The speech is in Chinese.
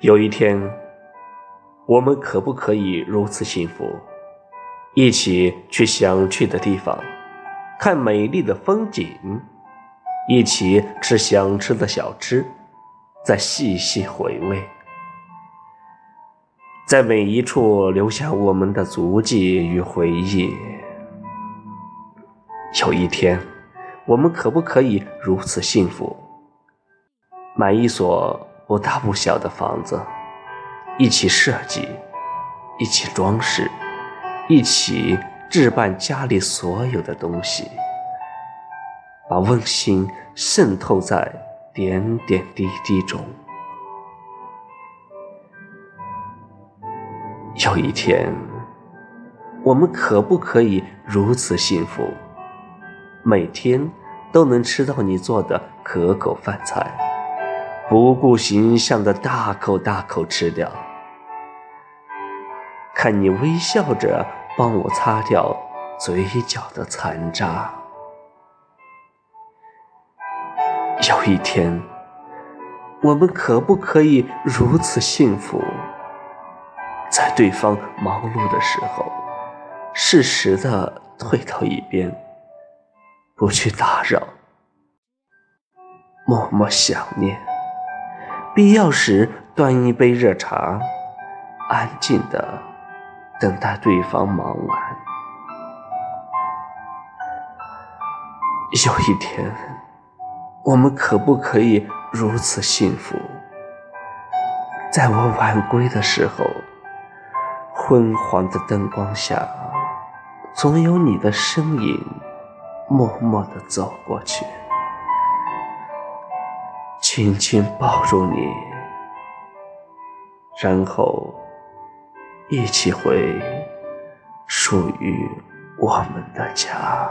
有一天，我们可不可以如此幸福，一起去想去的地方，看美丽的风景，一起吃想吃的小吃，再细细回味，在每一处留下我们的足迹与回忆。有一天，我们可不可以如此幸福，买一所？不大不小的房子，一起设计，一起装饰，一起置办家里所有的东西，把温馨渗透在点点滴滴中。有一天，我们可不可以如此幸福，每天都能吃到你做的可口饭菜？不顾形象的大口大口吃掉，看你微笑着帮我擦掉嘴角的残渣。有一天，我们可不可以如此幸福，在对方忙碌的时候，适时的退到一边，不去打扰，默默想念。必要时端一杯热茶，安静的等待对方忙完。有一天，我们可不可以如此幸福？在我晚归的时候，昏黄的灯光下，总有你的身影默默的走过去。紧紧抱住你，然后一起回属于我们的家。